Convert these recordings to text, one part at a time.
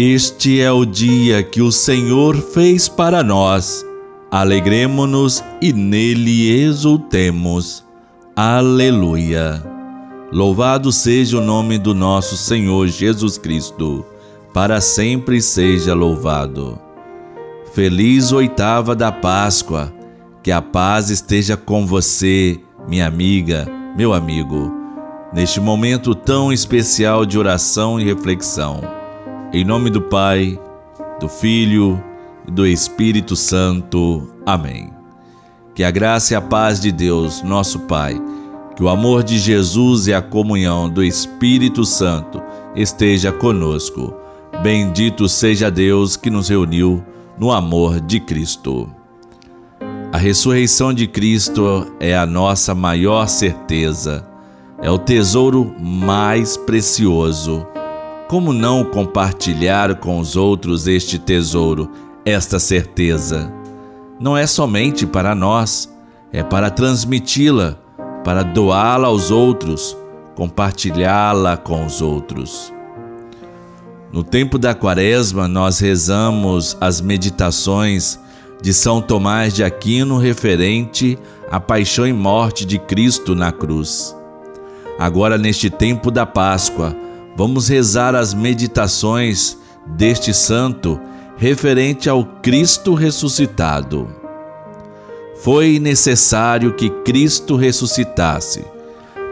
Este é o dia que o Senhor fez para nós. Alegremo-nos e nele exultemos. Aleluia. Louvado seja o nome do nosso Senhor Jesus Cristo, para sempre seja louvado. Feliz oitava da Páscoa, que a paz esteja com você, minha amiga, meu amigo, neste momento tão especial de oração e reflexão. Em nome do Pai, do Filho e do Espírito Santo. Amém. Que a graça e a paz de Deus, nosso Pai, que o amor de Jesus e a comunhão do Espírito Santo esteja conosco. Bendito seja Deus que nos reuniu no amor de Cristo. A ressurreição de Cristo é a nossa maior certeza, é o tesouro mais precioso. Como não compartilhar com os outros este tesouro, esta certeza? Não é somente para nós, é para transmiti-la para doá-la aos outros, compartilhá-la com os outros. No tempo da Quaresma, nós rezamos as meditações de São Tomás de Aquino referente à paixão e morte de Cristo na cruz. Agora, neste tempo da Páscoa, vamos rezar as meditações deste santo referente ao Cristo ressuscitado foi necessário que Cristo ressuscitasse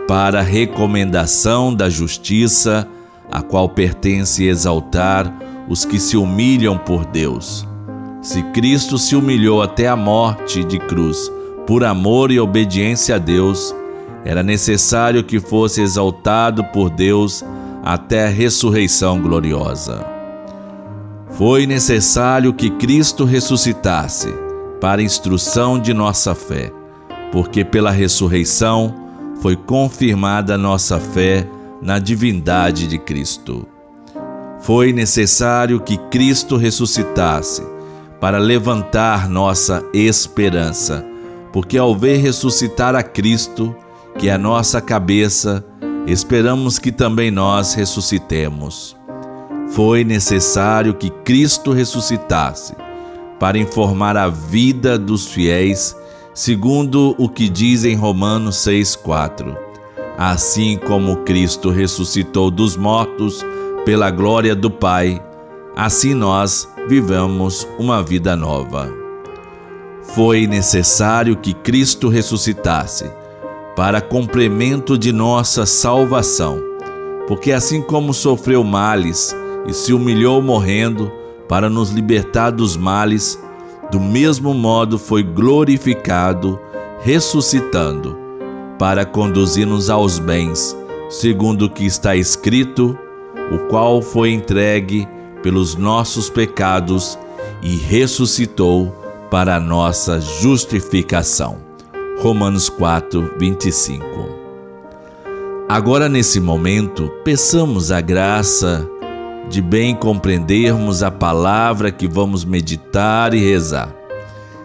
para recomendação da justiça, a qual pertence exaltar os que se humilham por Deus. Se Cristo se humilhou até a morte de cruz por amor e obediência a Deus, era necessário que fosse exaltado por Deus até a ressurreição gloriosa. Foi necessário que Cristo ressuscitasse para instrução de nossa fé, porque pela ressurreição foi confirmada nossa fé na divindade de Cristo. Foi necessário que Cristo ressuscitasse para levantar nossa esperança, porque ao ver ressuscitar a Cristo, que é a nossa cabeça, esperamos que também nós ressuscitemos. Foi necessário que Cristo ressuscitasse para informar a vida dos fiéis, segundo o que diz em Romanos 6,4. Assim como Cristo ressuscitou dos mortos pela glória do Pai, assim nós vivamos uma vida nova. Foi necessário que Cristo ressuscitasse para complemento de nossa salvação, porque assim como sofreu males e se humilhou morrendo, para nos libertar dos males, do mesmo modo foi glorificado, ressuscitando, para conduzir-nos aos bens, segundo o que está escrito, o qual foi entregue pelos nossos pecados e ressuscitou para nossa justificação. Romanos 4, 25. Agora, nesse momento, peçamos a graça de bem compreendermos a palavra que vamos meditar e rezar.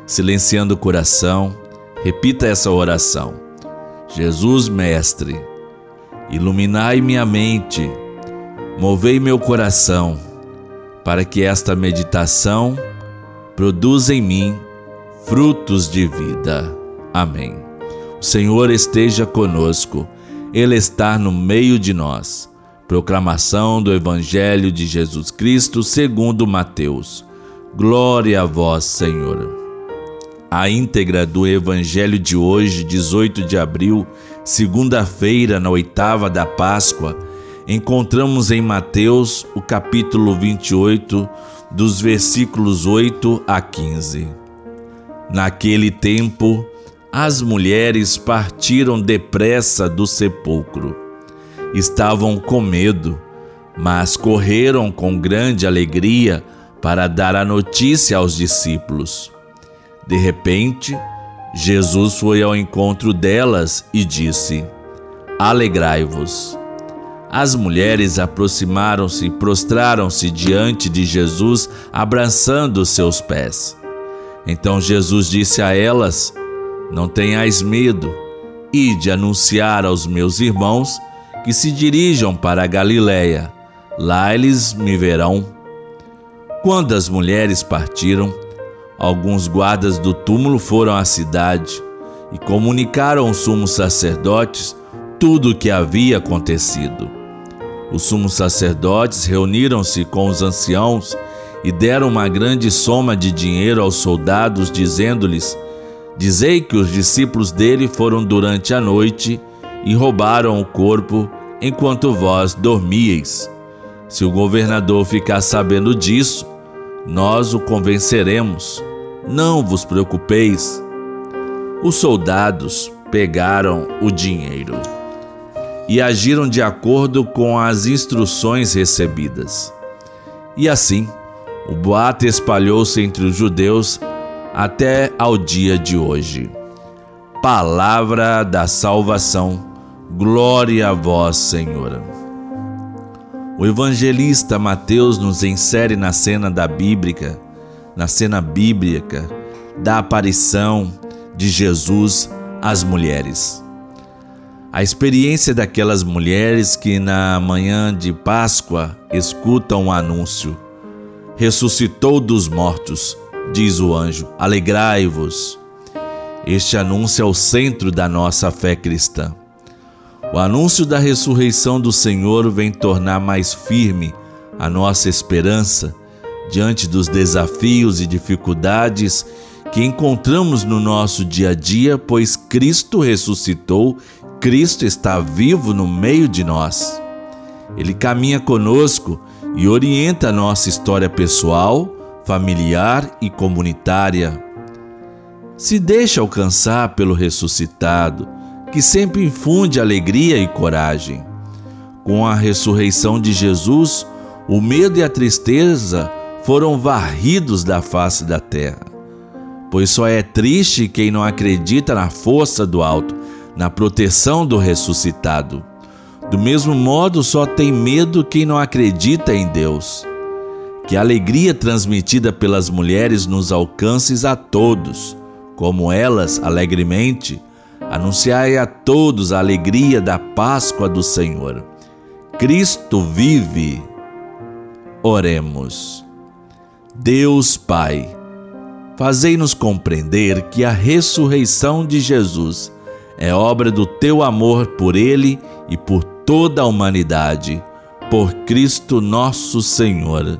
Silenciando o coração, repita essa oração. Jesus, Mestre, iluminai minha mente, movei meu coração, para que esta meditação produza em mim frutos de vida. Amém. O Senhor esteja conosco, Ele está no meio de nós. Proclamação do Evangelho de Jesus Cristo segundo Mateus. Glória a vós, Senhor. A íntegra do Evangelho de hoje, 18 de abril, segunda-feira, na oitava da Páscoa, encontramos em Mateus o capítulo 28, dos versículos 8 a 15. Naquele tempo, as mulheres partiram depressa do sepulcro estavam com medo, mas correram com grande alegria para dar a notícia aos discípulos. De repente, Jesus foi ao encontro delas e disse: Alegrai-vos. As mulheres aproximaram-se e prostraram-se diante de Jesus, abraçando seus pés. Então Jesus disse a elas: Não tenhais medo, ide anunciar aos meus irmãos que se dirijam para a Galiléia. Lá eles me verão. Quando as mulheres partiram, alguns guardas do túmulo foram à cidade e comunicaram aos sumos sacerdotes tudo o que havia acontecido. Os sumos sacerdotes reuniram-se com os anciãos e deram uma grande soma de dinheiro aos soldados, dizendo-lhes: Dizei que os discípulos dele foram durante a noite e roubaram o corpo enquanto vós dormíeis. Se o governador ficar sabendo disso, nós o convenceremos. Não vos preocupeis. Os soldados pegaram o dinheiro e agiram de acordo com as instruções recebidas. E assim, o boato espalhou-se entre os judeus até ao dia de hoje. Palavra da salvação, glória a vós, Senhor. O evangelista Mateus nos insere na cena da bíblica, na cena bíblica da aparição de Jesus às mulheres. A experiência daquelas mulheres que na manhã de Páscoa escutam o anúncio: ressuscitou dos mortos, diz o anjo, alegrai-vos. Este anúncio é o centro da nossa fé cristã. O anúncio da ressurreição do Senhor vem tornar mais firme a nossa esperança diante dos desafios e dificuldades que encontramos no nosso dia a dia, pois Cristo ressuscitou, Cristo está vivo no meio de nós. Ele caminha conosco e orienta a nossa história pessoal, familiar e comunitária. Se deixa alcançar pelo ressuscitado que sempre infunde alegria e coragem. Com a ressurreição de Jesus, o medo e a tristeza foram varridos da face da terra. Pois só é triste quem não acredita na força do alto, na proteção do ressuscitado. Do mesmo modo, só tem medo quem não acredita em Deus. Que a alegria transmitida pelas mulheres nos alcances a todos, como elas, alegremente, Anunciai a todos a alegria da Páscoa do Senhor. Cristo vive. Oremos. Deus Pai, fazei-nos compreender que a ressurreição de Jesus é obra do teu amor por Ele e por toda a humanidade. Por Cristo nosso Senhor.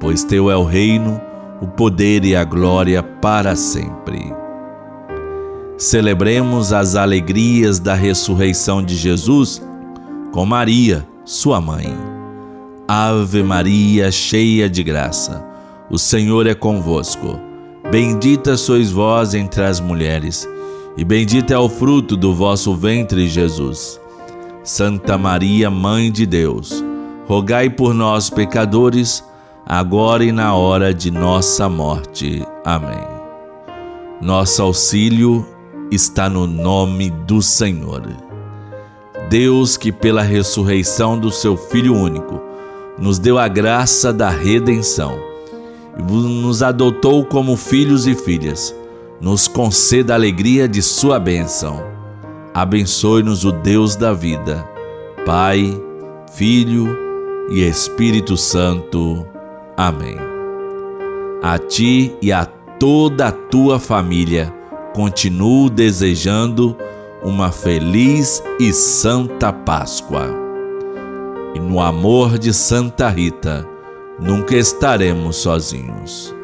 pois teu é o reino, o poder e a glória para sempre. Celebremos as alegrias da ressurreição de Jesus com Maria, sua mãe. Ave Maria, cheia de graça, o Senhor é convosco. Bendita sois vós entre as mulheres, e bendito é o fruto do vosso ventre, Jesus. Santa Maria, Mãe de Deus, rogai por nós, pecadores, agora e na hora de nossa morte. Amém. Nosso auxílio está no nome do Senhor. Deus, que pela ressurreição do seu Filho único nos deu a graça da redenção e nos adotou como filhos e filhas, nos conceda a alegria de Sua bênção. Abençoe-nos o Deus da vida, Pai, Filho e Espírito Santo. Amém. A ti e a toda a tua família continuo desejando uma feliz e santa Páscoa. E no amor de Santa Rita, nunca estaremos sozinhos.